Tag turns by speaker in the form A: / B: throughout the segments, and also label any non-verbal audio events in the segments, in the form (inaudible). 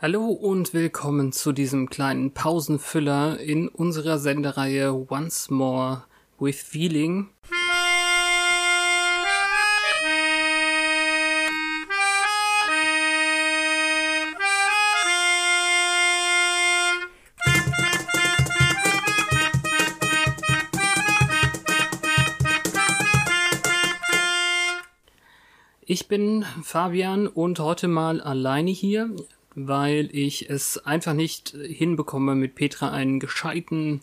A: Hallo und willkommen zu diesem kleinen Pausenfüller in unserer Sendereihe Once More with Feeling. Ich bin Fabian und heute mal alleine hier weil ich es einfach nicht hinbekomme, mit Petra einen gescheiten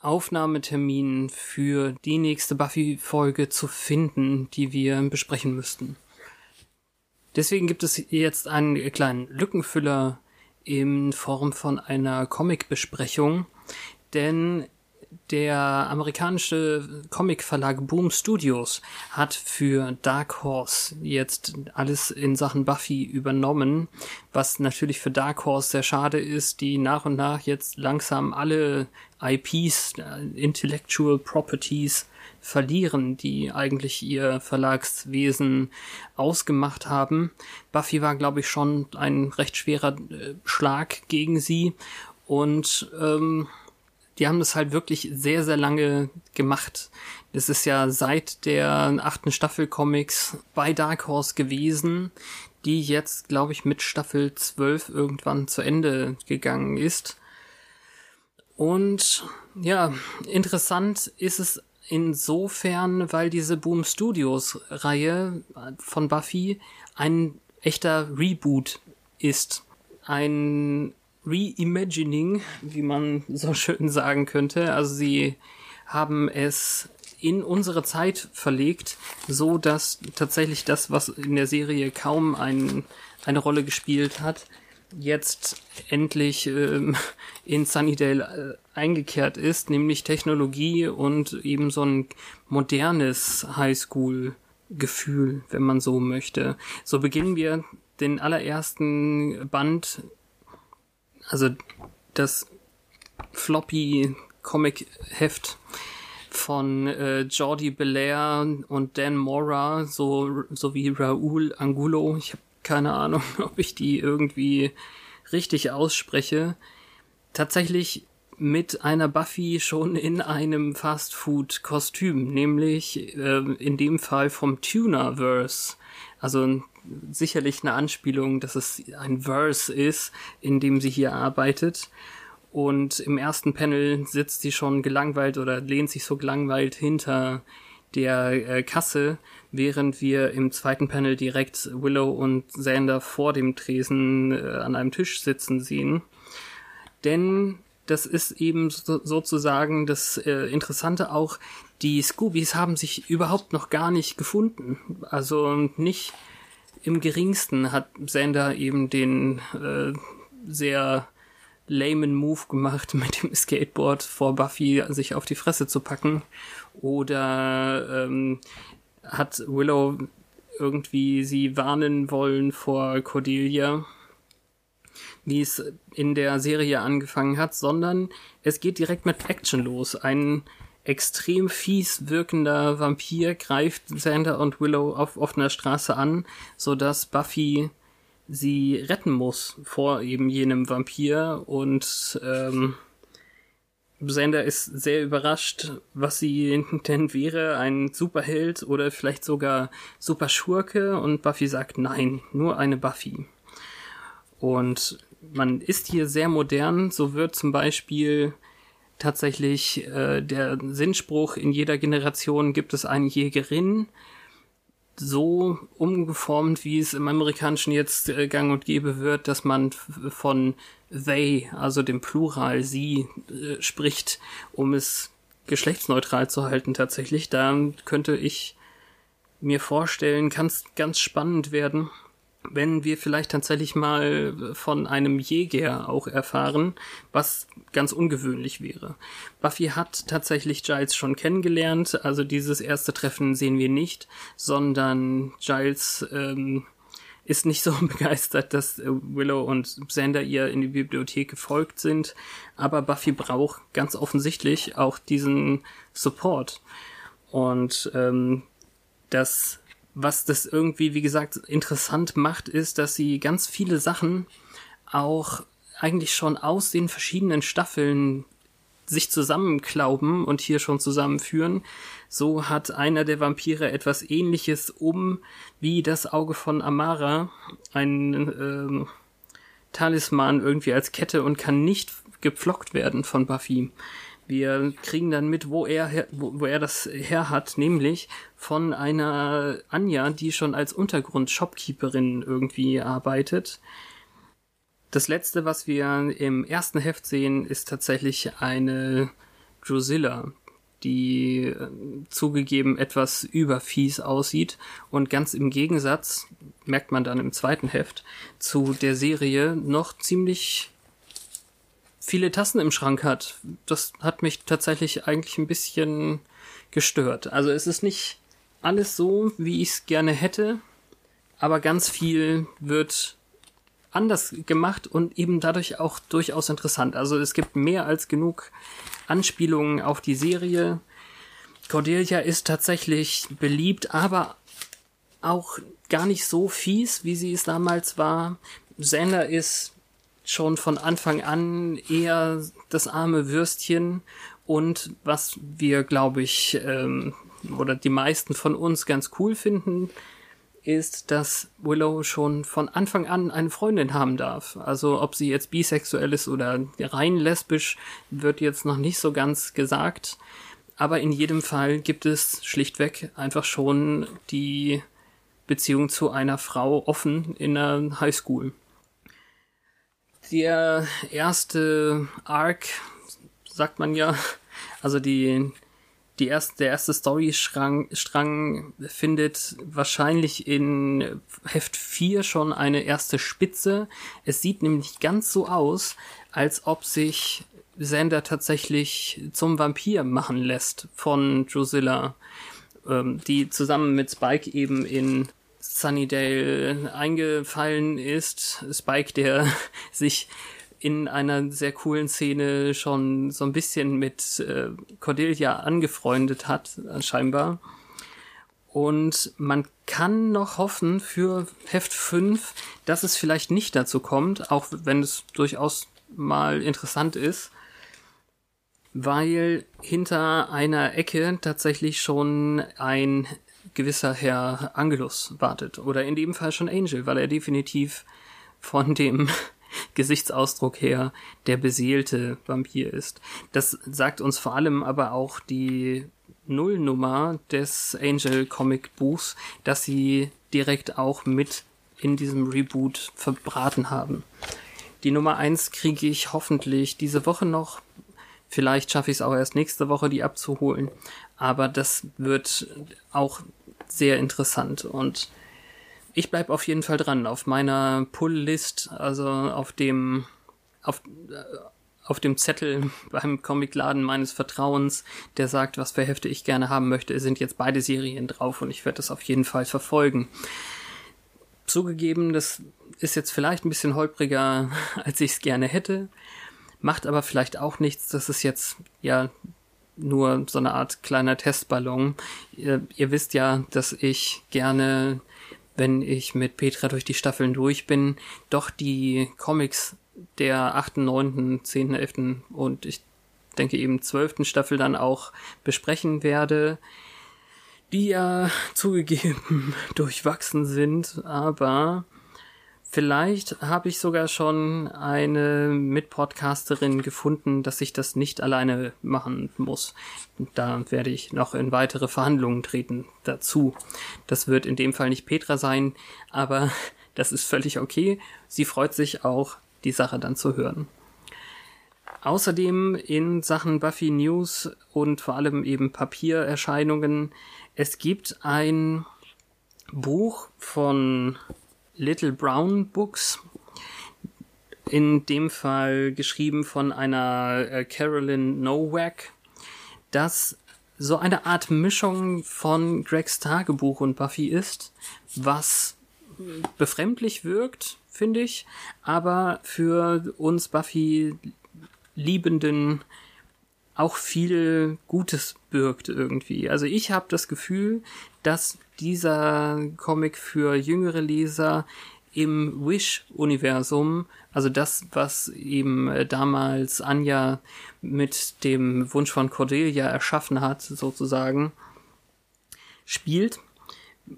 A: Aufnahmetermin für die nächste Buffy-Folge zu finden, die wir besprechen müssten. Deswegen gibt es jetzt einen kleinen Lückenfüller in Form von einer Comic-Besprechung, denn der amerikanische Comicverlag Boom Studios hat für Dark Horse jetzt alles in Sachen Buffy übernommen, was natürlich für Dark Horse sehr schade ist, die nach und nach jetzt langsam alle IPs, äh, Intellectual Properties verlieren, die eigentlich ihr Verlagswesen ausgemacht haben. Buffy war, glaube ich, schon ein recht schwerer äh, Schlag gegen sie und ähm, die haben das halt wirklich sehr, sehr lange gemacht. Das ist ja seit der achten Staffel Comics bei Dark Horse gewesen, die jetzt, glaube ich, mit Staffel 12 irgendwann zu Ende gegangen ist. Und ja, interessant ist es insofern, weil diese Boom Studios Reihe von Buffy ein echter Reboot ist. Ein Reimagining, wie man so schön sagen könnte. Also sie haben es in unsere Zeit verlegt, so dass tatsächlich das, was in der Serie kaum ein, eine Rolle gespielt hat, jetzt endlich ähm, (laughs) in Sunnydale äh, eingekehrt ist, nämlich Technologie und eben so ein modernes Highschool-Gefühl, wenn man so möchte. So beginnen wir den allerersten Band also das Floppy Comic Heft von äh, Jordi Belair und Dan Mora, so sowie Raul Angulo. Ich habe keine Ahnung, (laughs) ob ich die irgendwie richtig ausspreche. Tatsächlich mit einer Buffy schon in einem Fastfood-Kostüm, nämlich äh, in dem Fall vom Tunerverse. Also sicherlich eine Anspielung, dass es ein Verse ist, in dem sie hier arbeitet. Und im ersten Panel sitzt sie schon gelangweilt oder lehnt sich so gelangweilt hinter der äh, Kasse, während wir im zweiten Panel direkt Willow und Xander vor dem Tresen äh, an einem Tisch sitzen sehen. Denn das ist eben so, sozusagen das äh, Interessante auch, die Scoobies haben sich überhaupt noch gar nicht gefunden. Also nicht im geringsten hat Xander eben den äh, sehr lamen Move gemacht, (laughs) mit dem Skateboard vor Buffy sich auf die Fresse zu packen. Oder ähm, hat Willow irgendwie sie warnen wollen vor Cordelia, wie es in der Serie angefangen hat, sondern es geht direkt mit Action los. Ein extrem fies wirkender Vampir greift Xander und Willow auf offener Straße an, so dass Buffy sie retten muss vor eben jenem Vampir und ähm, Xander ist sehr überrascht, was sie (laughs) denn wäre, ein Superheld oder vielleicht sogar Superschurke und Buffy sagt nein, nur eine Buffy. Und man ist hier sehr modern, so wird zum Beispiel tatsächlich äh, der Sinnspruch, in jeder Generation gibt es eine Jägerin, so umgeformt, wie es im Amerikanischen jetzt äh, gang und gäbe wird, dass man von they, also dem Plural sie, äh, spricht, um es geschlechtsneutral zu halten tatsächlich. Da könnte ich mir vorstellen, kann es ganz spannend werden, wenn wir vielleicht tatsächlich mal von einem Jäger auch erfahren, was ganz ungewöhnlich wäre. Buffy hat tatsächlich Giles schon kennengelernt, also dieses erste Treffen sehen wir nicht, sondern Giles ähm, ist nicht so (laughs) begeistert, dass Willow und Xander ihr in die Bibliothek gefolgt sind, aber Buffy braucht ganz offensichtlich auch diesen Support. Und ähm, das was das irgendwie, wie gesagt, interessant macht, ist, dass sie ganz viele Sachen auch eigentlich schon aus den verschiedenen Staffeln sich zusammenklauben und hier schon zusammenführen. So hat einer der Vampire etwas ähnliches um wie das Auge von Amara, ein ähm, Talisman irgendwie als Kette und kann nicht gepflockt werden von Buffy. Wir kriegen dann mit, wo er, wo, er das her hat, nämlich von einer Anja, die schon als Untergrund-Shopkeeperin irgendwie arbeitet. Das letzte, was wir im ersten Heft sehen, ist tatsächlich eine Drusilla, die äh, zugegeben etwas überfies aussieht und ganz im Gegensatz, merkt man dann im zweiten Heft, zu der Serie noch ziemlich viele Tassen im Schrank hat. Das hat mich tatsächlich eigentlich ein bisschen gestört. Also es ist nicht alles so, wie ich es gerne hätte, aber ganz viel wird anders gemacht und eben dadurch auch durchaus interessant. Also es gibt mehr als genug Anspielungen auf die Serie. Cordelia ist tatsächlich beliebt, aber auch gar nicht so fies, wie sie es damals war. Xander ist schon von Anfang an eher das arme Würstchen und was wir, glaube ich, ähm, oder die meisten von uns ganz cool finden, ist, dass Willow schon von Anfang an eine Freundin haben darf. Also ob sie jetzt bisexuell ist oder rein lesbisch, wird jetzt noch nicht so ganz gesagt. Aber in jedem Fall gibt es schlichtweg einfach schon die Beziehung zu einer Frau offen in der Highschool der erste Arc, sagt man ja, also die, die erste, der erste Storystrang Strang findet wahrscheinlich in Heft 4 schon eine erste Spitze. Es sieht nämlich ganz so aus, als ob sich Xander tatsächlich zum Vampir machen lässt von Drusilla, ähm, die zusammen mit Spike eben in Sunnydale eingefallen ist. Spike, der (laughs) sich in einer sehr coolen Szene schon so ein bisschen mit äh, Cordelia angefreundet hat, scheinbar. Und man kann noch hoffen für Heft 5, dass es vielleicht nicht dazu kommt, auch wenn es durchaus mal interessant ist, weil hinter einer Ecke tatsächlich schon ein gewisser Herr Angelus wartet. Oder in dem Fall schon Angel, weil er definitiv von dem (laughs) Gesichtsausdruck her der beseelte Vampir ist. Das sagt uns vor allem aber auch die Nullnummer des Angel Comic Buchs, dass sie direkt auch mit in diesem Reboot verbraten haben. Die Nummer eins kriege ich hoffentlich diese Woche noch. Vielleicht schaffe ich es auch erst nächste Woche, die abzuholen. Aber das wird auch sehr interessant und ich bleib auf jeden Fall dran auf meiner Pull-List, also auf dem auf, äh, auf dem Zettel (laughs) beim Comicladen meines Vertrauens, der sagt, was für Hefte ich gerne haben möchte, sind jetzt beide Serien drauf und ich werde das auf jeden Fall verfolgen. Zugegeben, das ist jetzt vielleicht ein bisschen holpriger, (laughs) als ich es gerne hätte, macht aber vielleicht auch nichts. Das ist jetzt ja nur so eine Art kleiner Testballon. Ihr, ihr wisst ja, dass ich gerne, wenn ich mit Petra durch die Staffeln durch bin, doch die Comics der 8., 9., 10., 11. und ich denke eben 12. Staffel dann auch besprechen werde, die ja (laughs) zugegeben durchwachsen sind, aber Vielleicht habe ich sogar schon eine Mitpodcasterin gefunden, dass ich das nicht alleine machen muss. Da werde ich noch in weitere Verhandlungen treten dazu. Das wird in dem Fall nicht Petra sein, aber (laughs) das ist völlig okay. Sie freut sich auch, die Sache dann zu hören. Außerdem in Sachen Buffy News und vor allem eben Papiererscheinungen. Es gibt ein Buch von Little Brown Books. In dem Fall geschrieben von einer äh, Carolyn Nowak, das so eine Art Mischung von Gregs Tagebuch und Buffy ist, was befremdlich wirkt, finde ich, aber für uns Buffy Liebenden auch viel Gutes birgt irgendwie. Also ich habe das Gefühl, dass dieser Comic für jüngere Leser im Wish-Universum, also das, was eben äh, damals Anja mit dem Wunsch von Cordelia erschaffen hat, sozusagen, spielt,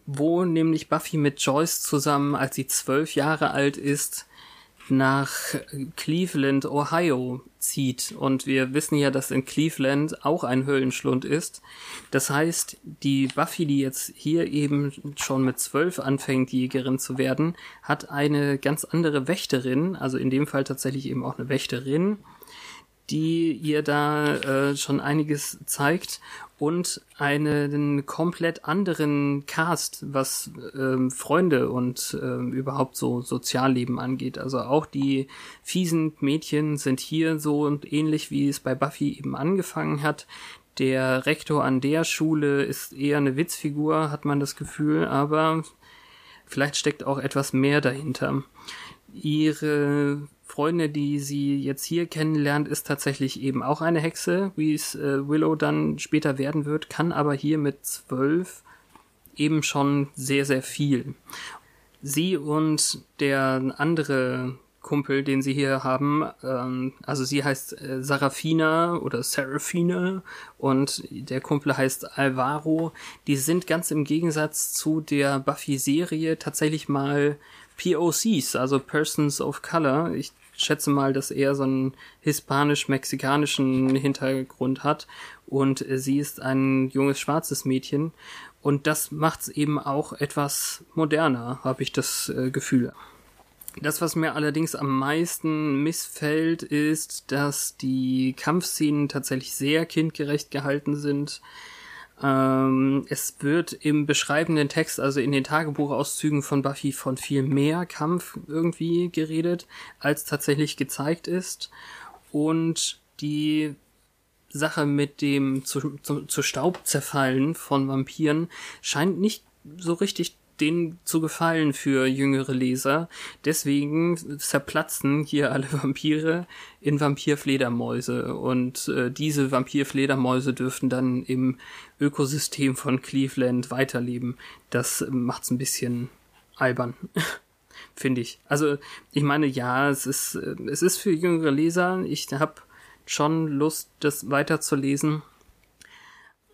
A: wo nämlich Buffy mit Joyce zusammen, als sie zwölf Jahre alt ist, nach Cleveland, Ohio zieht. Und wir wissen ja, dass in Cleveland auch ein Höhlenschlund ist. Das heißt, die Buffy, die jetzt hier eben schon mit zwölf anfängt, Jägerin zu werden, hat eine ganz andere Wächterin, also in dem Fall tatsächlich eben auch eine Wächterin, die ihr da äh, schon einiges zeigt und einen komplett anderen Cast, was ähm, Freunde und ähm, überhaupt so Sozialleben angeht. Also auch die fiesen Mädchen sind hier so und ähnlich wie es bei Buffy eben angefangen hat. Der Rektor an der Schule ist eher eine Witzfigur, hat man das Gefühl, aber vielleicht steckt auch etwas mehr dahinter. Ihre Freunde, die sie jetzt hier kennenlernt, ist tatsächlich eben auch eine Hexe, wie es äh, Willow dann später werden wird, kann aber hier mit zwölf eben schon sehr, sehr viel. Sie und der andere Kumpel, den sie hier haben, ähm, also sie heißt äh, Sarafina oder Serafina und der Kumpel heißt Alvaro, die sind ganz im Gegensatz zu der Buffy-Serie tatsächlich mal POCs, also Persons of Color. Ich schätze mal, dass er so einen hispanisch-mexikanischen Hintergrund hat und sie ist ein junges schwarzes Mädchen und das macht es eben auch etwas moderner, habe ich das äh, Gefühl. Das, was mir allerdings am meisten missfällt, ist, dass die Kampfszenen tatsächlich sehr kindgerecht gehalten sind. Ähm, es wird im beschreibenden Text, also in den Tagebuchauszügen von Buffy, von viel mehr Kampf irgendwie geredet, als tatsächlich gezeigt ist. Und die Sache mit dem zu, zu, zu Staub zerfallen von Vampiren scheint nicht so richtig denen zu gefallen für jüngere Leser. Deswegen zerplatzen hier alle (laughs) Vampire in Vampirfledermäuse und äh, diese Vampirfledermäuse dürften dann im Ökosystem von Cleveland weiterleben. Das macht's ein bisschen albern. (laughs) Finde ich. Also, ich meine, ja, es ist, äh, es ist für jüngere Leser. Ich habe schon Lust, das weiterzulesen.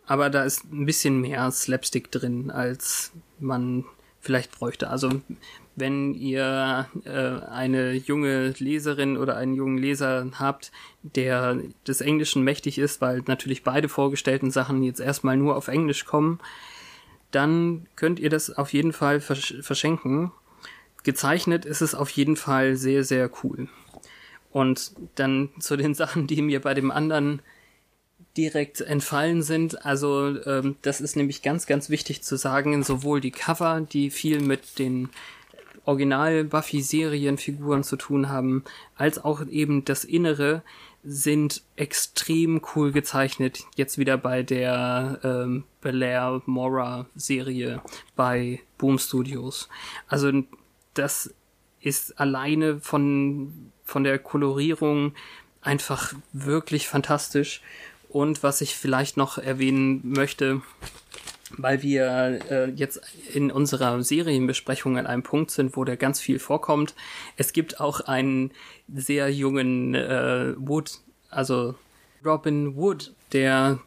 A: Aber da ist ein bisschen mehr Slapstick drin, als man vielleicht bräuchte. Also wenn ihr äh, eine junge Leserin oder einen jungen Leser habt, der des Englischen mächtig ist, weil natürlich beide vorgestellten Sachen jetzt erstmal nur auf Englisch kommen, dann könnt ihr das auf jeden Fall versch verschenken. Gezeichnet ist es auf jeden Fall sehr, sehr cool. Und dann zu den (laughs) Sachen, die mir bei dem anderen direkt entfallen sind. Also ähm, das ist nämlich ganz, ganz wichtig zu sagen. Sowohl die Cover, die viel mit den Original-Buffy-Serienfiguren zu tun haben, als auch eben das Innere sind extrem cool gezeichnet. Jetzt wieder bei der ähm, Belair Mora Serie bei Boom Studios. Also das ist alleine von von der Kolorierung einfach wirklich fantastisch und was ich vielleicht noch erwähnen möchte, weil wir äh, jetzt in unserer Serienbesprechung an einem Punkt sind, wo der ganz viel vorkommt. Es gibt auch einen sehr jungen äh, Wood, also Robin Wood, der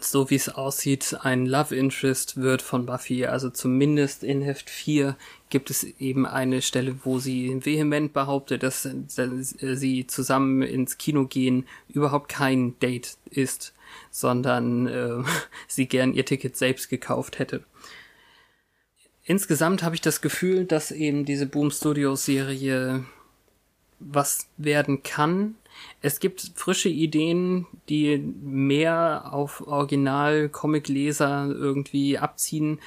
A: so wie es aussieht, ein Love Interest wird von Buffy. Also zumindest in Heft 4 gibt es eben eine Stelle, wo sie vehement behauptet, dass sie zusammen ins Kino gehen überhaupt kein Date ist, sondern äh, (laughs) sie gern ihr Ticket selbst gekauft hätte. Insgesamt habe ich das Gefühl, dass eben diese Boom Studios Serie was werden kann, es gibt frische Ideen, die mehr auf Original-Comic-Leser irgendwie abziehen.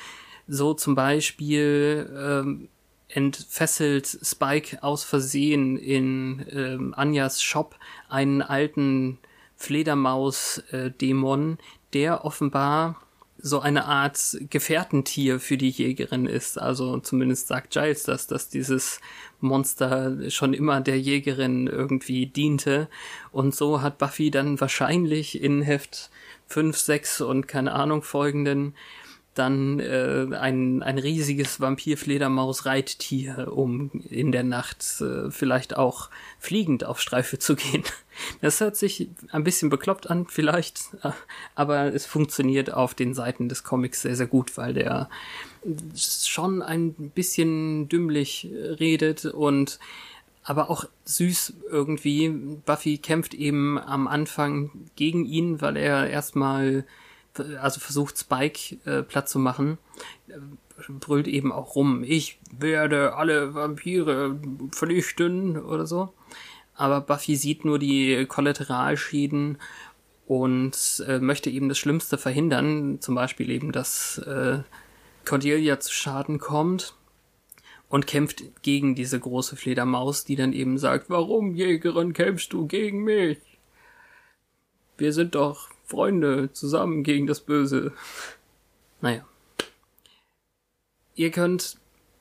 A: So zum Beispiel ähm, entfesselt Spike aus Versehen in ähm, Anjas Shop einen alten Fledermaus-Dämon, der offenbar so eine Art Gefährtentier für die Jägerin ist. Also zumindest sagt Giles das, dass dieses Monster schon immer der Jägerin irgendwie diente. Und so hat Buffy dann wahrscheinlich in Heft 5, 6 und keine Ahnung folgenden dann äh, ein, ein riesiges Vampir-Fledermaus-Reittier, um in der Nacht äh, vielleicht auch fliegend auf Streife zu gehen. (laughs) Das hört sich ein bisschen bekloppt an, vielleicht, (laughs) aber es funktioniert auf den Seiten des Comics sehr, sehr gut, weil der schon ein bisschen dümmlich redet und aber auch süß irgendwie. Buffy kämpft eben am Anfang gegen ihn, weil er erstmal also versucht Spike äh, platt zu machen, äh, brüllt eben auch rum, ich werde alle Vampire vernichten oder so. Aber Buffy sieht nur die Kollateralschäden und äh, möchte eben das Schlimmste verhindern, zum Beispiel eben, dass äh, Cordelia zu Schaden kommt und kämpft gegen diese große Fledermaus, die dann eben sagt, warum, Jägerin, kämpfst du gegen mich? Wir sind doch Freunde zusammen gegen das Böse. (laughs) Naja. Ihr könnt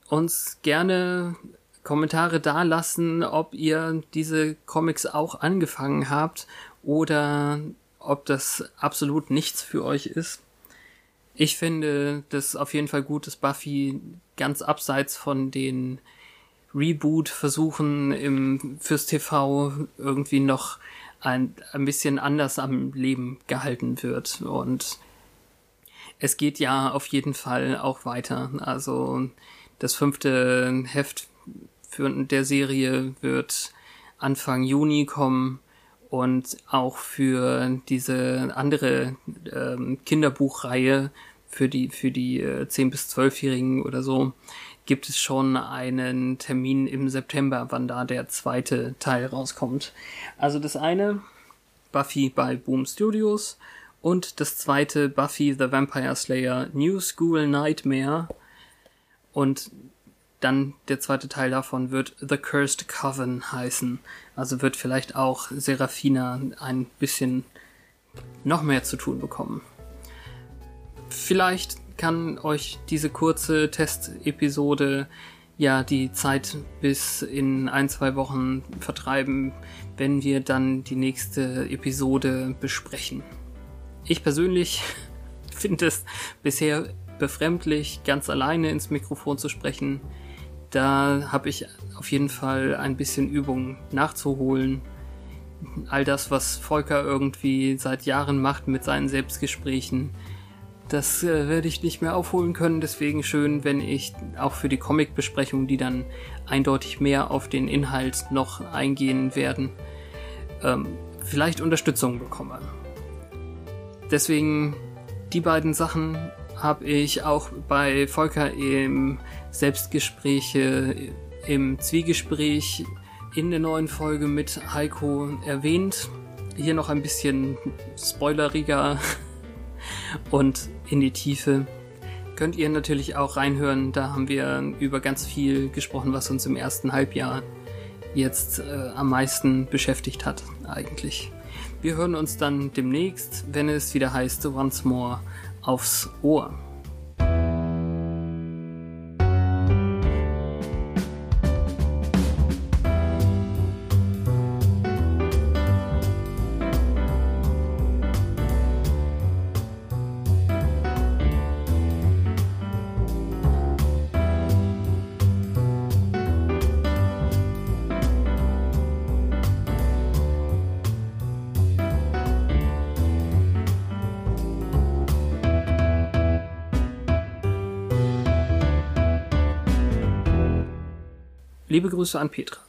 A: uns gerne Kommentare dalassen, ob ihr diese Comics auch angefangen habt oder ob das absolut nichts für euch ist. Ich finde das auf jeden Fall gut, dass Buffy ganz abseits von den Reboot-Versuchen im fürs TV irgendwie noch ein, ein bisschen anders am Leben gehalten wird. Und es geht ja auf jeden Fall auch weiter. Also das fünfte Heft für der Serie wird Anfang Juni kommen und auch für diese andere ähm, Kinderbuchreihe für die für die äh, 10 bis 12-Jährigen oder so gibt es schon einen Termin im September, wann da der zweite Teil rauskommt. Also das eine, Buffy bei Boom Studios und das zweite Buffy the Vampire Slayer New School Nightmare und dann der zweite Teil davon wird The Cursed Coven heißen. Also wird vielleicht auch Serafina ein bisschen noch mehr zu tun bekommen. Vielleicht kann euch diese kurze Testepisode ja die Zeit bis in ein, zwei Wochen vertreiben, wenn wir dann die nächste Episode besprechen. Ich persönlich (laughs) finde es bisher befremdlich, ganz alleine ins Mikrofon zu sprechen. Da habe ich auf jeden Fall ein bisschen Übung nachzuholen. All das, was Volker irgendwie seit Jahren macht mit seinen Selbstgesprächen, das äh, werde ich nicht mehr aufholen können, deswegen schön, wenn ich auch für die Comic-Besprechung, die dann eindeutig mehr auf den Inhalt noch eingehen werden, ähm, vielleicht Unterstützung bekomme. Deswegen die beiden Sachen habe ich auch bei Volker im Selbstgespräche, im Zwiegespräch in der neuen Folge mit Heiko erwähnt. Hier noch ein bisschen spoileriger (laughs) und in die Tiefe. Könnt ihr natürlich auch reinhören, da haben wir über ganz viel gesprochen, was uns im ersten Halbjahr jetzt äh, am meisten beschäftigt hat, eigentlich. Wir hören uns dann demnächst, wenn es wieder heißt Once More aufs Ohr. Liebe Grüße an Petra.